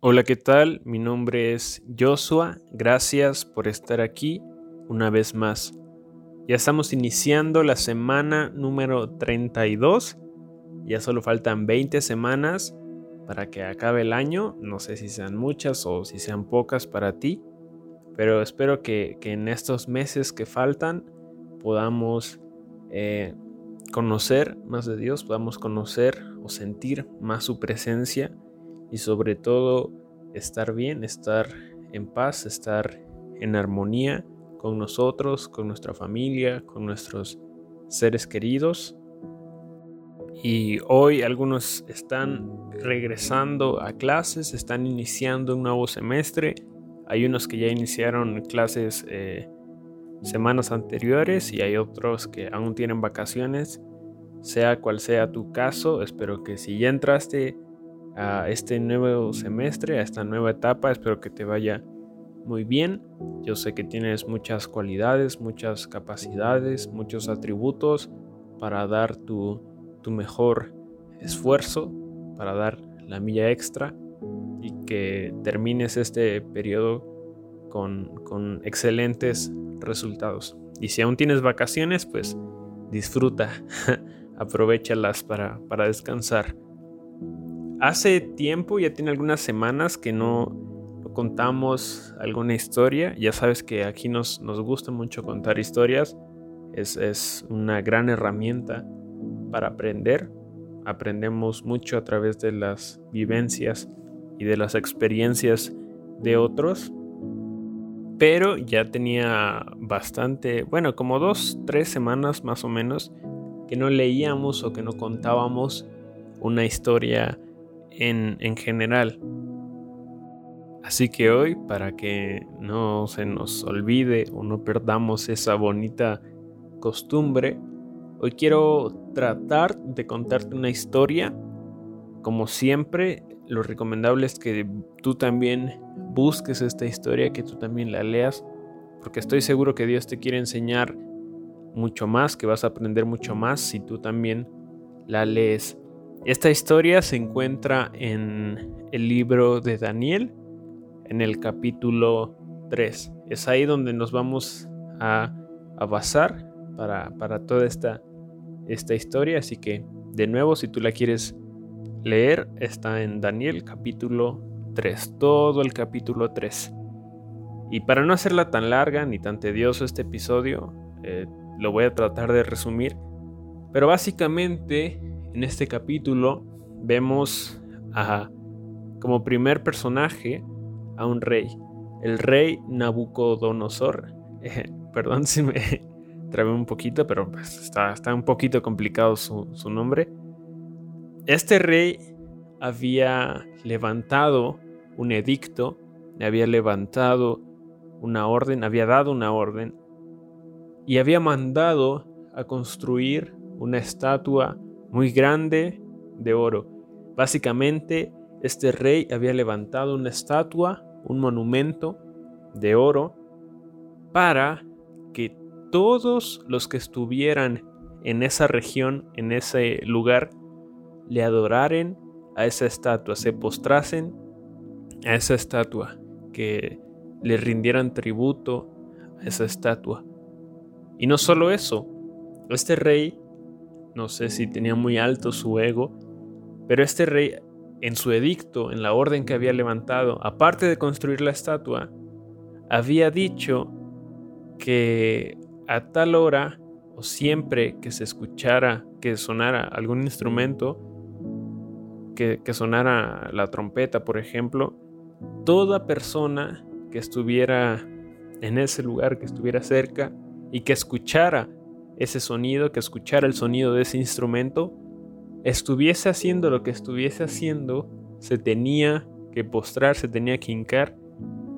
Hola, ¿qué tal? Mi nombre es Joshua. Gracias por estar aquí una vez más. Ya estamos iniciando la semana número 32. Ya solo faltan 20 semanas para que acabe el año. No sé si sean muchas o si sean pocas para ti. Pero espero que, en estos meses que faltan podamos eh, conocer más de Dios, podamos conocer o sentir más su presencia y sobre todo estar bien, estar en paz, estar en armonía con nosotros, con nuestra familia, con nuestros seres queridos. Y hoy algunos están regresando a clases, están iniciando un nuevo semestre. Hay unos que ya iniciaron clases eh, semanas anteriores y hay otros que aún tienen vacaciones. Sea cual sea tu caso, espero que si ya entraste a este nuevo semestre, a esta nueva etapa. Espero que te vaya muy bien. Yo sé que tienes muchas cualidades, muchas capacidades, muchos atributos para dar tu, mejor esfuerzo, para dar la milla extra y que termines este periodo con, con excelentes resultados. Y si aún tienes vacaciones, pues disfruta, aprovechalas para, para descansar. Hace tiempo, ya tiene algunas semanas que no, contamos alguna historia. Ya sabes que aquí nos, nos gusta mucho contar historias. Es, es, una gran herramienta para aprender. Aprendemos mucho a través de las vivencias y de las experiencias de otros. Pero ya tenía bastante, bueno, como dos, tres semanas más o menos, que no leíamos o que no contábamos una historia en, general. Así que hoy, para que no se nos olvide o no perdamos esa bonita costumbre, hoy quiero tratar de contarte una historia. Como siempre, lo recomendable es que tú también busques esta historia, que tú también la leas, porque estoy seguro que Dios te quiere enseñar mucho más, que vas a aprender mucho más si tú también la lees. Esta historia se encuentra en el libro de Daniel, en el capítulo 3. Es ahí donde nos vamos a, basar para, toda esta, esta historia. Así que, de nuevo, si tú la quieres leer, está en Daniel capítulo 3, todo el capítulo 3. Y para no hacerla tan larga ni tan tedioso este episodio, eh, lo voy a tratar de resumir. Pero básicamente en este capítulo vemos a, como primer personaje a un rey, el rey Nabucodonosor. perdón si me trabé un poquito, pero pues, está, un poquito complicado su, su nombre. Este rey había levantado un edicto, había levantado una orden, había dado una orden y había mandado a construir una estatua muy grande de oro. Básicamente, este rey había levantado una estatua, un monumento de oro, para que todos los que estuvieran en esa región, en ese lugar, le adoraren a esa estatua, se postrasen a esa estatua, que le rindieran tributo a esa estatua. Y no solo eso, este rey no sé si tenía muy alto su ego, pero este rey en su edicto, en la orden que había levantado, aparte de construir la estatua, había dicho que a tal hora o siempre que se escuchara, que sonara algún instrumento, que, que sonara la trompeta, por ejemplo, toda persona que estuviera en ese lugar, que estuviera cerca y que escuchara ese sonido, que escuchara el sonido de ese instrumento, estuviese haciendo lo que estuviese haciendo, se tenía que postrar, se tenía que hincar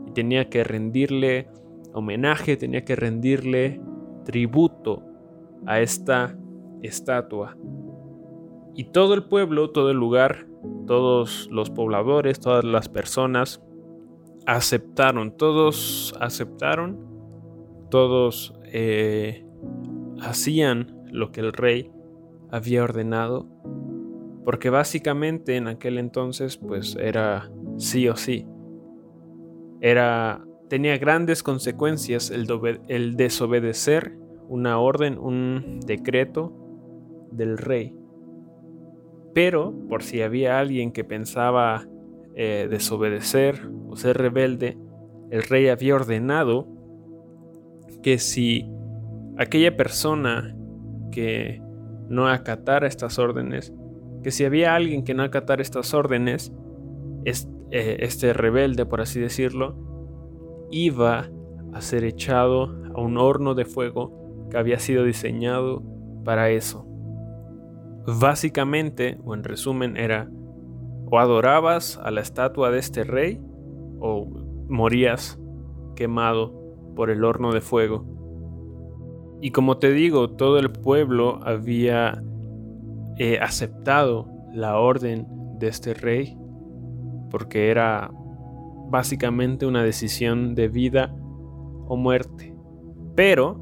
y tenía que rendirle homenaje, tenía que rendirle tributo a esta estatua. Y todo el pueblo, todo el lugar, todos los pobladores, todas las personas aceptaron, todos aceptaron, todos eh, hacían lo que el rey había ordenado porque básicamente en aquel entonces pues era sí o sí. Era tenía grandes consecuencias el, el desobedecer una orden, un decreto del rey. Pero por si había alguien que pensaba eh, desobedecer o ser rebelde, el rey había ordenado que si aquella persona que no acatara estas órdenes, que si había alguien que no acatara estas órdenes, eh, este rebelde, por así decirlo, iba a ser echado a un horno de fuego que había sido diseñado para eso. Básicamente, o en resumen, era o adorabas a la estatua de este rey o morías quemado por el horno de fuego. Y como te digo, todo el pueblo había eh, aceptado la orden de este rey porque era básicamente una decisión de vida o muerte. Pero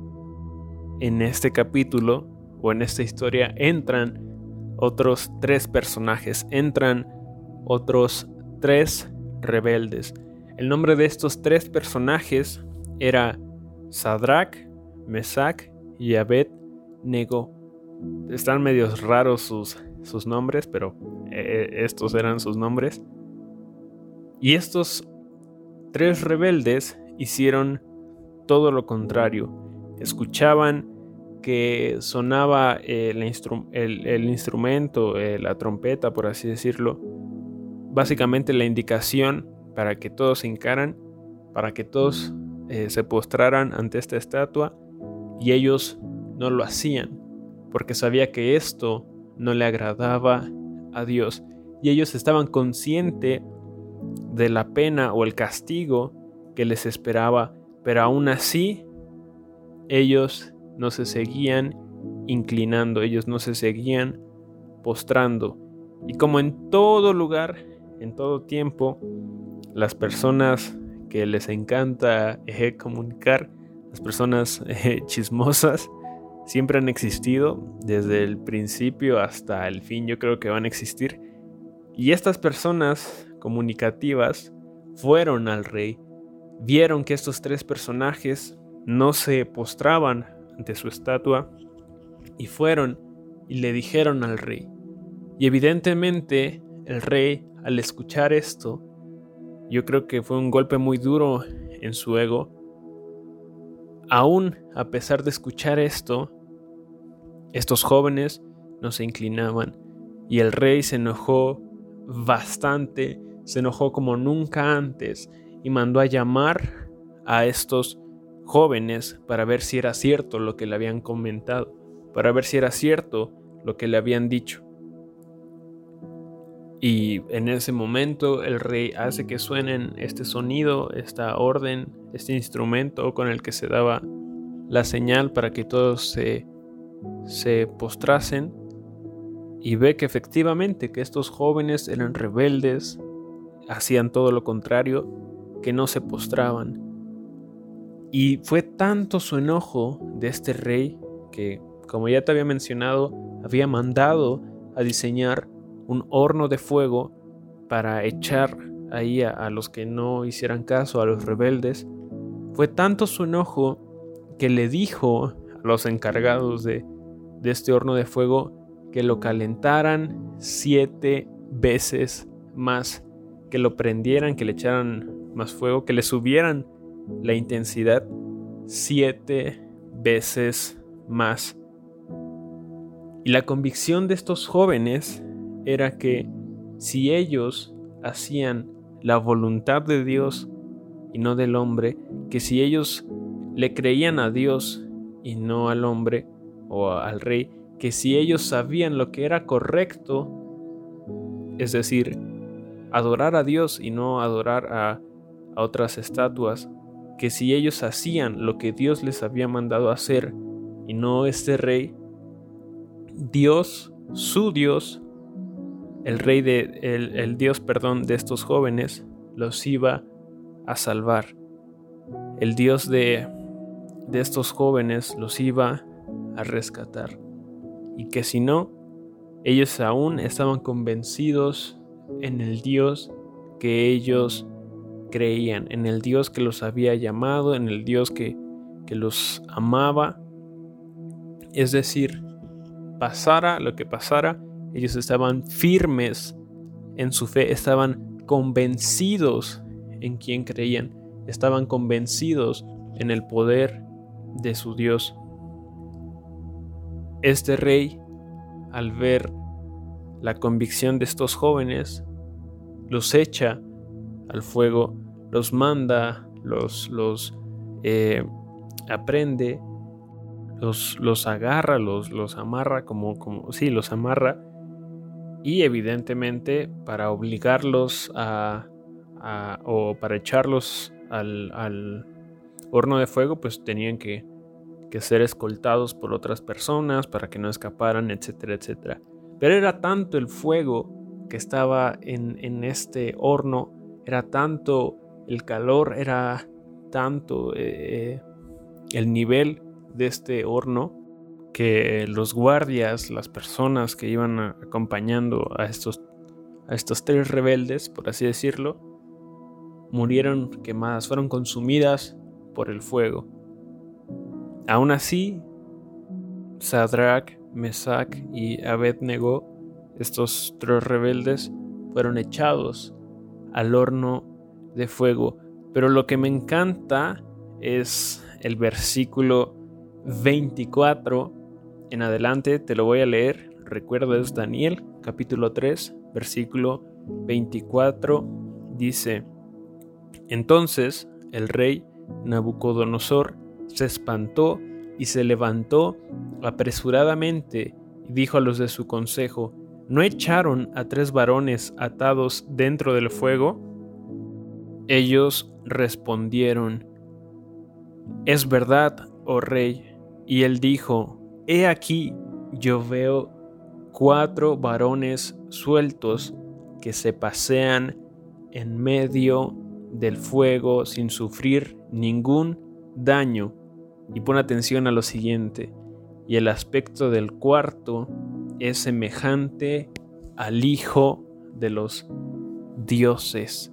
en este capítulo o en esta historia entran otros tres personajes, entran otros tres rebeldes. El nombre de estos tres personajes era Sadrach, Mesach y Abed Nego. Están medios raros sus, sus nombres, pero eh, estos eran sus nombres. Y estos tres rebeldes hicieron todo lo contrario. Escuchaban que sonaba el, instrumento, eh, la trompeta, por así decirlo. Básicamente la indicación para que todos se encaran, para que todos eh, se postraran ante esta estatua y ellos no lo hacían porque sabía que esto no le agradaba a Dios y ellos estaban conscientes de la pena o el castigo que les esperaba, pero aún así ellos no se seguían inclinando, ellos no se seguían postrando. Y como en todo lugar, en todo tiempo, las personas que les encanta eh, comunicar, las personas eh, chismosas, siempre han existido, desde el principio hasta el fin yo creo que van a existir. Y estas personas comunicativas fueron al rey, vieron que estos tres personajes no se postraban ante su estatua y fueron y le dijeron al rey. Y evidentemente el rey al escuchar esto, yo creo que fue un golpe muy duro en su ego. Aún a pesar de escuchar esto, estos jóvenes no se inclinaban y el rey se enojó bastante se enojó como nunca antes y mandó a llamar a estos jóvenes para ver si era cierto lo que le habían comentado, para ver si era cierto lo que le habían dicho. Y en ese momento el rey hace que suenen este sonido, esta orden, este instrumento con el que se daba la señal para que todos se, se postrasen y ve que efectivamente que estos jóvenes eran rebeldes, hacían todo lo contrario, que no se postraban. Y fue tanto su enojo de este rey que, como ya te había mencionado, había mandado a diseñar un horno de fuego para echar ahí a, los que no hicieran caso, a los rebeldes. Fue tanto su enojo que le dijo a los encargados de, de este horno de fuego que lo calentaran siete veces más que lo prendieran, que le echaran más fuego, que le subieran la intensidad siete veces más. Y la convicción de estos jóvenes era que si ellos hacían la voluntad de Dios y no del hombre, que si ellos le creían a Dios y no al hombre o al rey, que si ellos sabían lo que era correcto, es decir, adorar a Dios y no adorar a, otras estatuas, que si ellos hacían lo que Dios les había mandado hacer y no este rey, Dios, su Dios, el rey de el, el, Dios, perdón, de estos jóvenes los iba a salvar. El Dios de de estos jóvenes los iba a rescatar y que si no Ellos aún estaban convencidos en el Dios que ellos creían, en el Dios que los había llamado, en el Dios que, que los amaba. Es decir, pasara lo que pasara, ellos estaban firmes en su fe, estaban convencidos en quien creían, estaban convencidos en el poder de su Dios. Este rey, al ver la convicción de estos jóvenes, los echa al fuego, los manda, los, los eh, aprende, los, los agarra, los, los amarra, como, como, sí, los amarra, y evidentemente para obligarlos a, o para echarlos al, al, horno de fuego, pues tenían que, que ser escoltados por otras personas para que no escaparan, etcétera, etcétera. Pero era tanto el fuego que estaba en, este horno, era tanto el calor, era tanto eh, el nivel de este horno que los guardias, las personas que iban acompañando a estos, a estos tres rebeldes, por así decirlo, murieron quemadas, fueron consumidas por el fuego. Aún así, Sadrach, Mesach y Abednego estos tres rebeldes fueron echados al horno de fuego. Pero lo que me encanta es el versículo 24 en adelante, te lo voy a leer. Recuerda, es Daniel capítulo 3, versículo 24. Dice, entonces el rey Nabucodonosor se espantó y se levantó apresuradamente y dijo a los de su consejo, ¿no echaron a tres varones atados dentro del fuego? Ellos respondieron, Es verdad, oh rey. Y él dijo, He aquí, yo veo cuatro varones sueltos que se pasean en medio del fuego sin sufrir ningún daño. Y pon atención a lo siguiente. Y el aspecto del cuarto es semejante al Hijo de los dioses.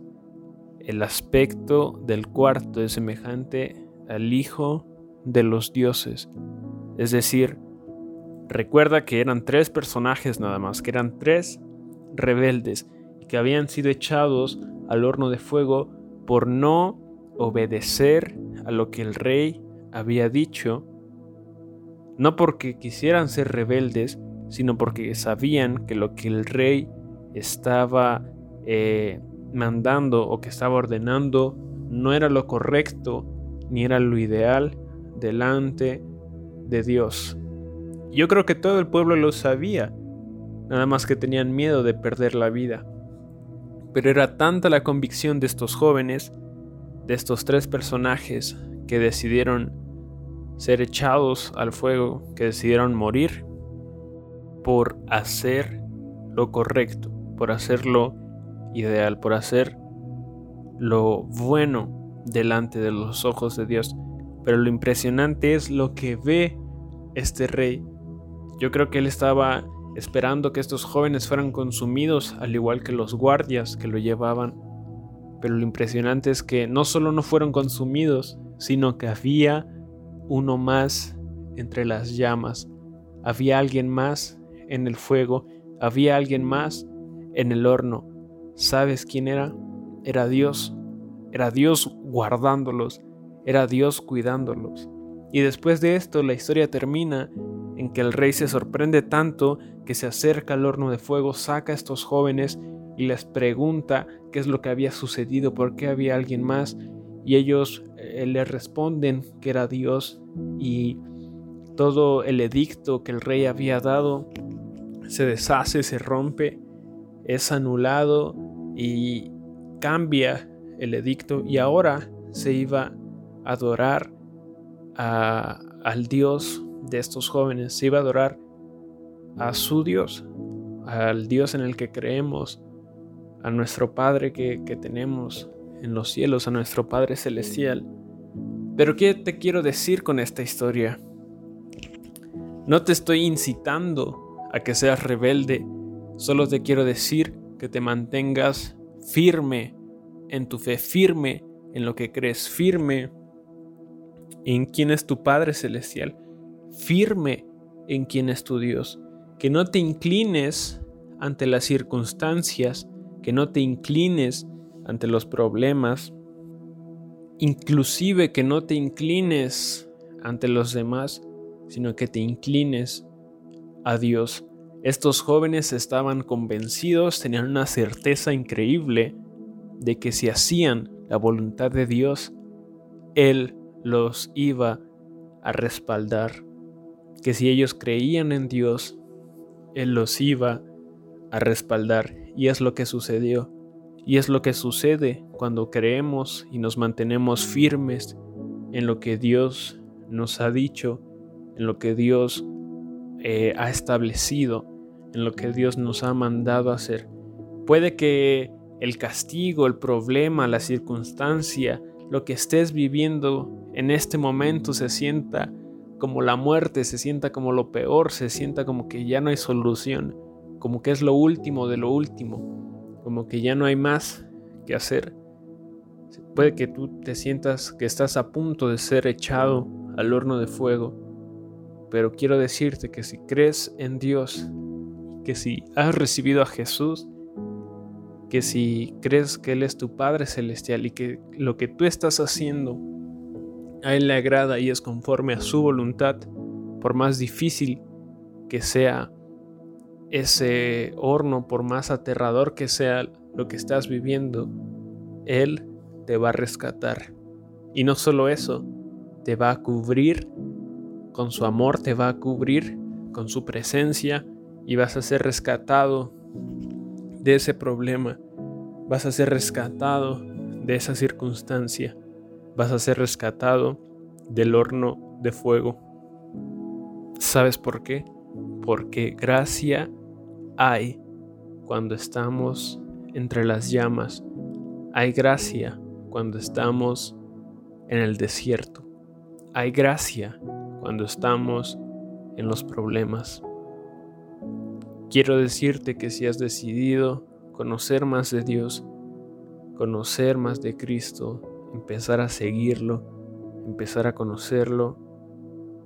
El aspecto del cuarto es semejante al Hijo de los dioses. Es decir, recuerda que eran tres personajes nada más, que eran tres rebeldes y que habían sido echados al horno de fuego por no obedecer a lo que el rey había dicho, no porque quisieran ser rebeldes, sino porque sabían que lo que el rey estaba eh, mandando o que estaba ordenando no era lo correcto ni era lo ideal delante de Dios. Yo creo que todo el pueblo lo sabía, nada más que tenían miedo de perder la vida. Pero era tanta la convicción de estos jóvenes, de estos tres personajes, que decidieron ser echados al fuego, que decidieron morir por hacer lo correcto, por hacer lo ideal, por hacer lo bueno delante de los ojos de Dios. Pero lo impresionante es lo que ve este rey. Yo creo que él estaba esperando que estos jóvenes fueran consumidos, al igual que los guardias que lo llevaban. Pero lo impresionante es que no solo no fueron consumidos, sino que había uno más entre las llamas. Había alguien más en el fuego, había alguien más en el horno. ¿Sabes quién era? Era Dios. Era Dios guardándolos, era Dios cuidándolos. Y después de esto la historia termina en que el rey se sorprende tanto que se acerca al horno de fuego, saca a estos jóvenes y les pregunta qué es lo que había sucedido, por qué había alguien más, y ellos eh, le responden que era Dios y todo el edicto que el rey había dado se deshace, se rompe, es anulado y cambia el edicto. Y ahora se iba a adorar al Dios de estos jóvenes, se iba a adorar a su Dios, al Dios en el que creemos, a nuestro Padre que, que tenemos en los cielos, a nuestro Padre celestial. Pero ¿qué te quiero decir con esta historia? No te estoy incitando a que seas rebelde. Solo te quiero decir que te mantengas firme en tu fe, firme en lo que crees, firme en quién es tu Padre Celestial, firme en quién es tu Dios. Que no te inclines ante las circunstancias, que no te inclines ante los problemas, inclusive que no te inclines ante los demás, sino que te inclines a Dios. Estos jóvenes estaban convencidos, tenían una certeza increíble de que si hacían la voluntad de Dios, Él los iba a respaldar, que si ellos creían en Dios, Él los iba a respaldar. Y es lo que sucedió. Y es lo que sucede cuando creemos y nos mantenemos firmes en lo que Dios nos ha dicho, en lo que Dios eh, ha establecido, en lo que Dios nos ha mandado hacer. Puede que el castigo, el problema, la circunstancia, lo que estés viviendo en este momento se sienta como la muerte, se sienta como lo peor, se sienta como que ya no hay solución, como que es lo último de lo último, como que ya no hay más que hacer. Puede que tú te sientas que estás a punto de ser echado al horno de fuego, pero quiero decirte que si crees en Dios, que si has recibido a Jesús, que si crees que Él es tu Padre Celestial y que lo que tú estás haciendo a Él le agrada y es conforme a su voluntad, por más difícil que sea ese horno, por más aterrador que sea lo que estás viviendo, Él te va a rescatar. Y no solo eso, te va a cubrir con su amor, te va a cubrir con su presencia y vas a ser rescatado de ese problema. Vas a ser rescatado de esa circunstancia. Vas a ser rescatado del horno de fuego. ¿Sabes por qué? Porque gracia hay cuando estamos entre las llamas. Hay gracia cuando estamos en el desierto. Hay gracia cuando estamos en los problemas. Quiero decirte que si has decidido conocer más de Dios, conocer más de Cristo, empezar a seguirlo, empezar a conocerlo,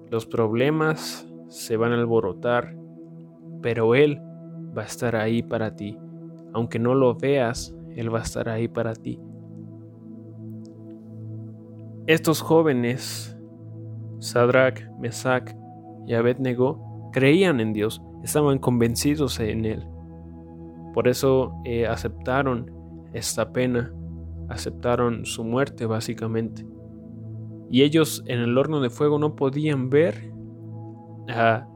los problemas se van a alborotar, pero Él va a estar ahí para ti. Aunque no lo veas, Él va a estar ahí para ti. Estos jóvenes, Sadrach, Mesach y Abednego, creían en Dios, estaban convencidos en Él. Por eso eh, aceptaron esta pena, aceptaron su muerte básicamente. Y ellos en el horno de fuego no podían ver a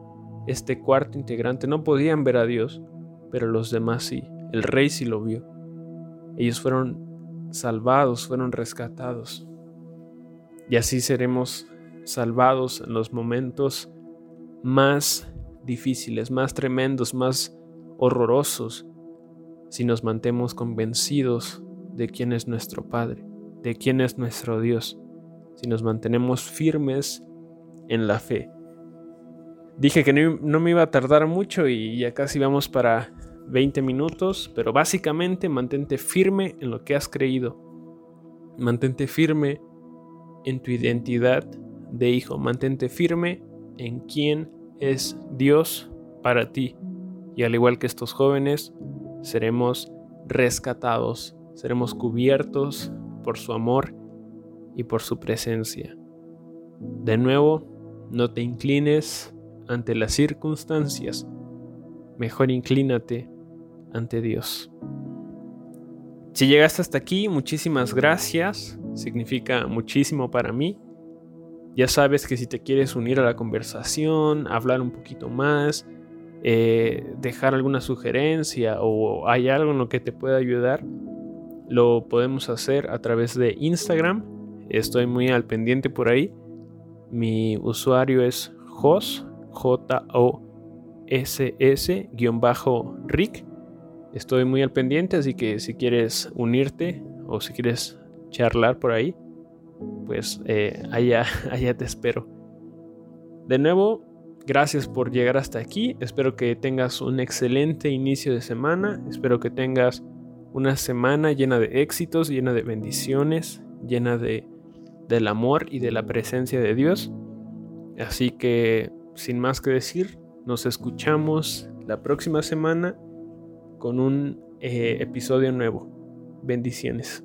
este cuarto integrante, no podían ver a Dios, pero los demás sí, el rey sí lo vio. Ellos fueron salvados, fueron rescatados. Y así seremos salvados en los momentos más difíciles, más tremendos, más horrorosos, si nos mantemos convencidos de quién es nuestro Padre, de quién es nuestro Dios, si nos mantenemos firmes en la fe. Dije que no, me iba a tardar mucho y ya casi vamos para 20 minutos, pero básicamente mantente firme en lo que has creído. Mantente firme en tu identidad de hijo. Mantente firme en quién es Dios para ti. Y al igual que estos jóvenes, seremos rescatados, seremos cubiertos por su amor y por su presencia. De nuevo, no te inclines ante las circunstancias, mejor inclínate ante Dios. Si llegaste hasta aquí, muchísimas gracias, significa muchísimo para mí. Ya sabes que si te quieres unir a la conversación, hablar un poquito más, eh, dejar alguna sugerencia o hay algo en lo que te pueda ayudar, lo podemos hacer a través de Instagram. Estoy muy al pendiente por ahí. Mi usuario es Jos, J-O-S-S-Rick. Estoy muy al pendiente, así que si quieres unirte o si quieres charlar por ahí, pues eh, allá, allá te espero. De nuevo, Gracias por llegar hasta aquí. Espero que tengas un excelente inicio de semana. Espero que tengas una semana llena de éxitos, llena de bendiciones, llena de del amor y de la presencia de Dios. Así que, sin más que decir, nos escuchamos la próxima semana con un eh, episodio nuevo. Bendiciones.